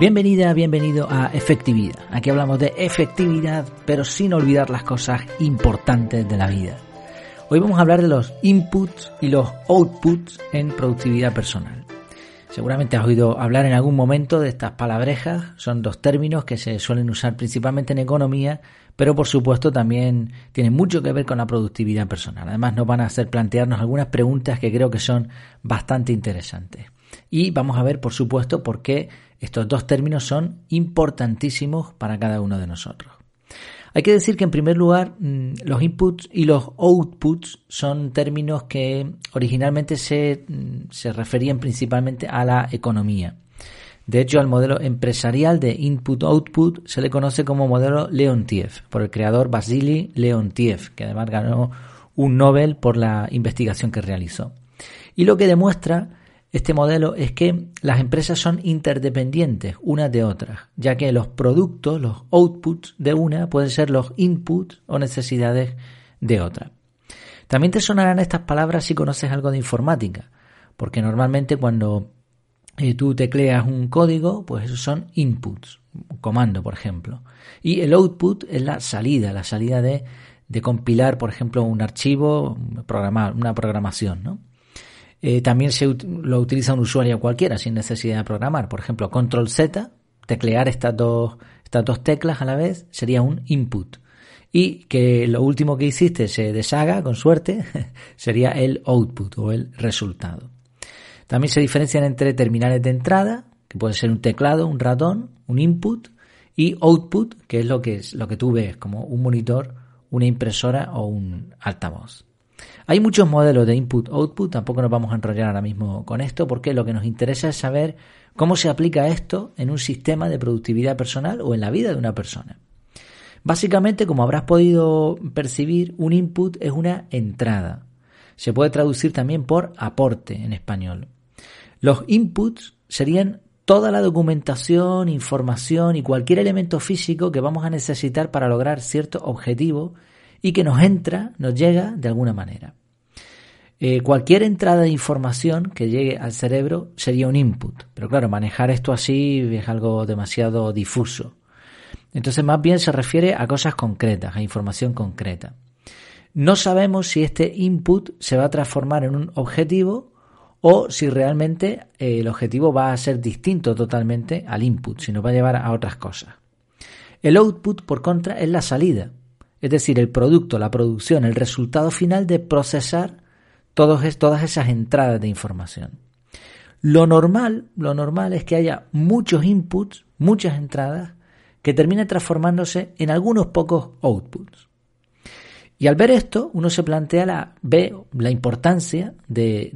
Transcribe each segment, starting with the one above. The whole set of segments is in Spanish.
Bienvenida, bienvenido a Efectividad. Aquí hablamos de efectividad, pero sin olvidar las cosas importantes de la vida. Hoy vamos a hablar de los inputs y los outputs en productividad personal. Seguramente has oído hablar en algún momento de estas palabrejas, son dos términos que se suelen usar principalmente en economía, pero por supuesto también tienen mucho que ver con la productividad personal. Además nos van a hacer plantearnos algunas preguntas que creo que son bastante interesantes. Y vamos a ver, por supuesto, por qué estos dos términos son importantísimos para cada uno de nosotros. Hay que decir que en primer lugar mm, los inputs y los outputs son términos que originalmente se, mm, se referían principalmente a la economía. De hecho, al modelo empresarial de input-output se le conoce como modelo Leontiev, por el creador Vasily Leontiev, que además ganó un Nobel por la investigación que realizó. Y lo que demuestra este modelo es que las empresas son interdependientes unas de otras, ya que los productos, los outputs de una pueden ser los inputs o necesidades de otra. También te sonarán estas palabras si conoces algo de informática, porque normalmente cuando eh, tú tecleas un código, pues esos son inputs, un comando, por ejemplo. Y el output es la salida, la salida de, de compilar, por ejemplo, un archivo, programar, una programación, ¿no? Eh, también se lo utiliza un usuario cualquiera sin necesidad de programar. Por ejemplo, control Z, teclear estas dos, estas dos teclas a la vez, sería un input. Y que lo último que hiciste se deshaga, con suerte, sería el output o el resultado. También se diferencian entre terminales de entrada, que puede ser un teclado, un ratón, un input, y output, que es lo que, es, lo que tú ves como un monitor, una impresora o un altavoz. Hay muchos modelos de input-output, tampoco nos vamos a enrollar ahora mismo con esto, porque lo que nos interesa es saber cómo se aplica esto en un sistema de productividad personal o en la vida de una persona. Básicamente, como habrás podido percibir, un input es una entrada. Se puede traducir también por aporte en español. Los inputs serían toda la documentación, información y cualquier elemento físico que vamos a necesitar para lograr cierto objetivo y que nos entra, nos llega de alguna manera. Eh, cualquier entrada de información que llegue al cerebro sería un input, pero claro, manejar esto así es algo demasiado difuso. Entonces más bien se refiere a cosas concretas, a información concreta. No sabemos si este input se va a transformar en un objetivo o si realmente eh, el objetivo va a ser distinto totalmente al input, si nos va a llevar a otras cosas. El output, por contra, es la salida es decir, el producto, la producción, el resultado final de procesar todas esas entradas de información. Lo normal, lo normal es que haya muchos inputs, muchas entradas, que terminen transformándose en algunos pocos outputs. Y al ver esto, uno se plantea la, ve la importancia de,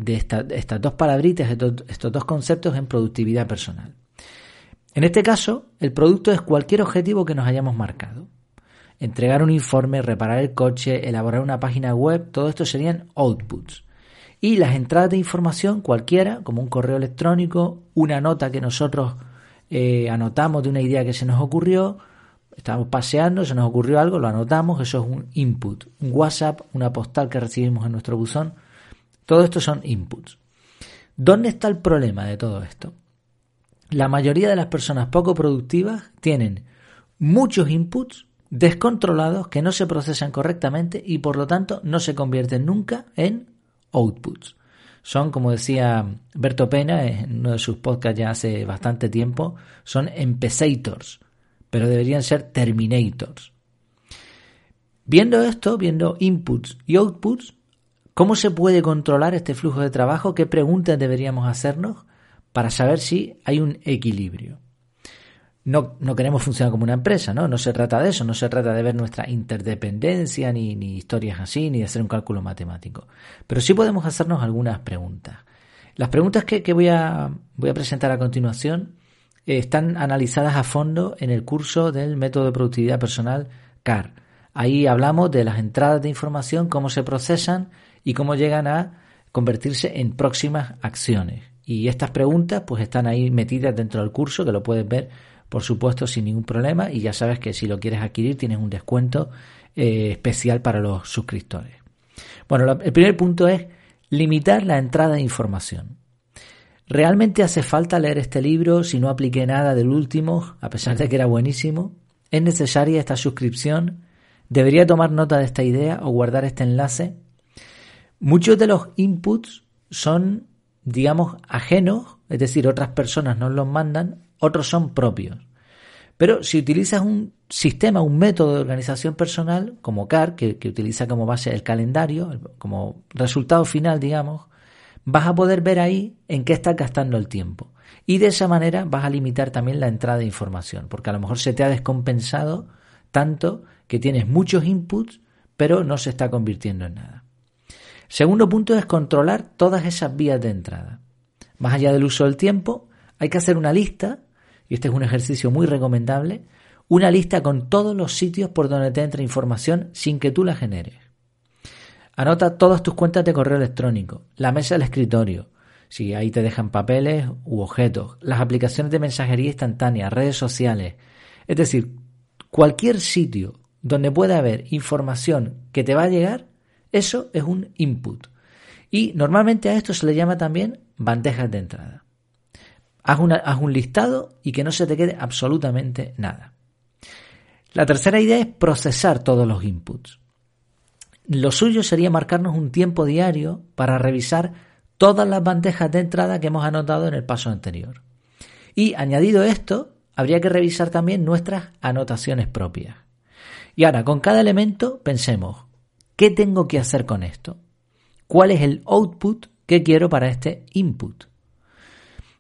estas dos palabritas, estos dos conceptos en productividad personal. En este caso, el producto es cualquier objetivo que nos hayamos marcado entregar un informe, reparar el coche, elaborar una página web, todo esto serían outputs. Y las entradas de información cualquiera, como un correo electrónico, una nota que nosotros eh, anotamos de una idea que se nos ocurrió, estamos paseando, se nos ocurrió algo, lo anotamos, eso es un input. Un WhatsApp, una postal que recibimos en nuestro buzón, todo esto son inputs. ¿Dónde está el problema de todo esto? La mayoría de las personas poco productivas tienen muchos inputs descontrolados que no se procesan correctamente y por lo tanto no se convierten nunca en outputs. Son, como decía Berto Pena en uno de sus podcasts ya hace bastante tiempo, son empezators, pero deberían ser terminators. Viendo esto, viendo inputs y outputs, ¿cómo se puede controlar este flujo de trabajo? ¿Qué preguntas deberíamos hacernos para saber si hay un equilibrio? No, no queremos funcionar como una empresa, ¿no? No se trata de eso, no se trata de ver nuestra interdependencia, ni, ni historias así, ni de hacer un cálculo matemático. Pero sí podemos hacernos algunas preguntas. Las preguntas que, que voy, a, voy a presentar a continuación eh, están analizadas a fondo en el curso del método de productividad personal CAR. Ahí hablamos de las entradas de información, cómo se procesan y cómo llegan a convertirse en próximas acciones. Y estas preguntas pues están ahí metidas dentro del curso que lo puedes ver por supuesto sin ningún problema y ya sabes que si lo quieres adquirir tienes un descuento eh, especial para los suscriptores. Bueno, el primer punto es limitar la entrada de información. ¿Realmente hace falta leer este libro si no apliqué nada del último, a pesar de que era buenísimo? ¿Es necesaria esta suscripción? ¿Debería tomar nota de esta idea o guardar este enlace? Muchos de los inputs son, digamos, ajenos, es decir, otras personas nos los mandan, otros son propios. Pero si utilizas un sistema, un método de organización personal, como CAR, que, utiliza como base el calendario, como resultado final, digamos, vas a poder ver ahí en qué estás gastando el tiempo. Y de esa manera vas a limitar también la entrada de información, porque a lo mejor se te ha descompensado tanto que tienes muchos inputs, pero no se está convirtiendo en nada. Segundo punto es controlar todas esas vías de entrada. Más allá del uso del tiempo, hay que hacer una lista, y este es un ejercicio muy recomendable, una lista con todos los sitios por donde te entra información sin que tú la generes. Anota todas tus cuentas de correo electrónico, la mesa del escritorio, si ahí te dejan papeles u objetos, las aplicaciones de mensajería instantánea, redes sociales, es decir, cualquier sitio donde pueda haber información que te va a llegar, eso es un input. Y normalmente a esto se le llama también bandejas de entrada. Haz, haz un listado y que no se te quede absolutamente nada. La tercera idea es procesar todos los inputs. Lo suyo sería marcarnos un tiempo diario para revisar todas las bandejas de entrada que hemos anotado en el paso anterior. Y añadido esto, habría que revisar también nuestras anotaciones propias. Y ahora, con cada elemento, pensemos, ¿qué tengo que hacer con esto? ¿Cuál es el output que quiero para este input?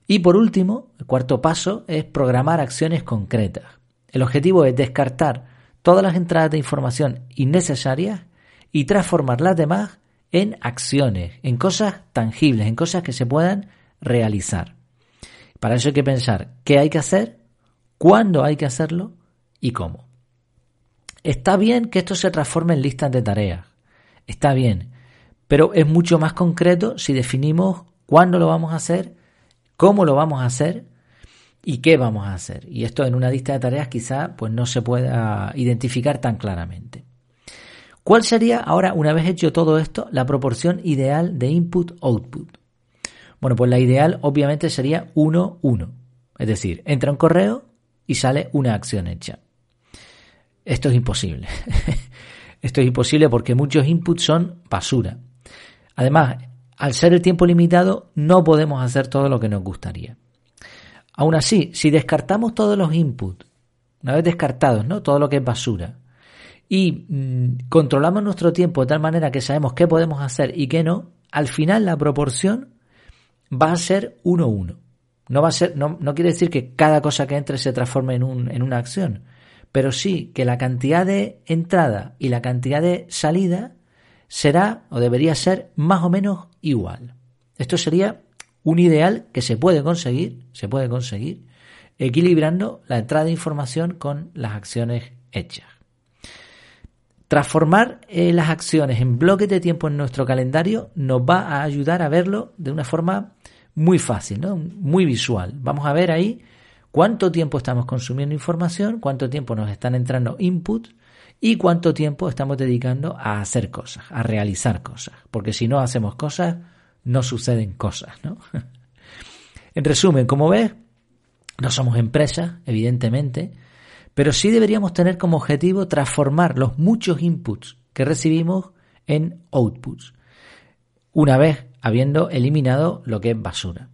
Y por último, el cuarto paso es programar acciones concretas. El objetivo es descartar todas las entradas de información innecesarias y transformar las demás en acciones, en cosas tangibles, en cosas que se puedan realizar. Para eso hay que pensar qué hay que hacer, cuándo hay que hacerlo y cómo. Está bien que esto se transforme en listas de tareas, está bien, pero es mucho más concreto si definimos cuándo lo vamos a hacer, cómo lo vamos a hacer y qué vamos a hacer. Y esto en una lista de tareas quizá pues no se pueda identificar tan claramente. ¿Cuál sería ahora, una vez hecho todo esto, la proporción ideal de input-output? Bueno, pues la ideal obviamente sería 1-1. Es decir, entra un correo y sale una acción hecha. Esto es imposible. Esto es imposible porque muchos inputs son basura. Además, al ser el tiempo limitado, no podemos hacer todo lo que nos gustaría. Aún así, si descartamos todos los inputs, una vez descartados, ¿no? Todo lo que es basura, y mm, controlamos nuestro tiempo de tal manera que sabemos qué podemos hacer y qué no, al final la proporción va a ser 1-1. No, va a ser, no, no, quiere decir que cada cosa que entre se transforme en, un, en una acción, pero sí que la cantidad de entrada y la cantidad de salida será o debería ser más o menos igual. Esto sería un ideal que se puede conseguir, se puede conseguir, equilibrando la entrada de información con las acciones hechas. Transformar eh, las acciones en bloques de tiempo en nuestro calendario nos va a ayudar a verlo de una forma muy fácil, ¿no? muy visual. Vamos a ver ahí cuánto tiempo estamos consumiendo información, cuánto tiempo nos están entrando inputs y cuánto tiempo estamos dedicando a hacer cosas, a realizar cosas. Porque si no hacemos cosas, no suceden cosas. en resumen, como ves, no somos empresas, evidentemente, pero sí deberíamos tener como objetivo transformar los muchos inputs que recibimos en outputs, una vez habiendo eliminado lo que es basura.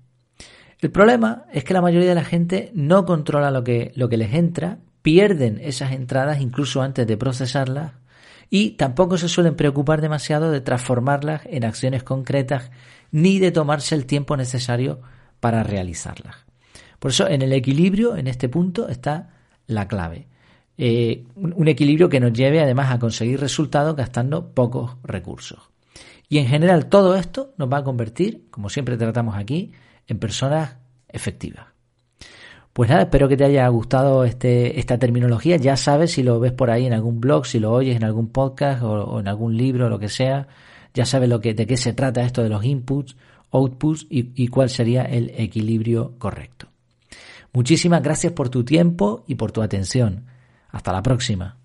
El problema es que la mayoría de la gente no controla lo que, lo que les entra, pierden esas entradas incluso antes de procesarlas y tampoco se suelen preocupar demasiado de transformarlas en acciones concretas ni de tomarse el tiempo necesario para realizarlas. Por eso en el equilibrio, en este punto, está la clave. Eh, un equilibrio que nos lleve además a conseguir resultados gastando pocos recursos. Y en general todo esto nos va a convertir, como siempre tratamos aquí, en personas efectivas. Pues nada, espero que te haya gustado este, esta terminología. Ya sabes si lo ves por ahí en algún blog, si lo oyes en algún podcast o, en algún libro, lo que sea. Ya sabes lo que, de qué se trata esto de los inputs, outputs y cuál sería el equilibrio correcto. Muchísimas gracias por tu tiempo y por tu atención. Hasta la próxima.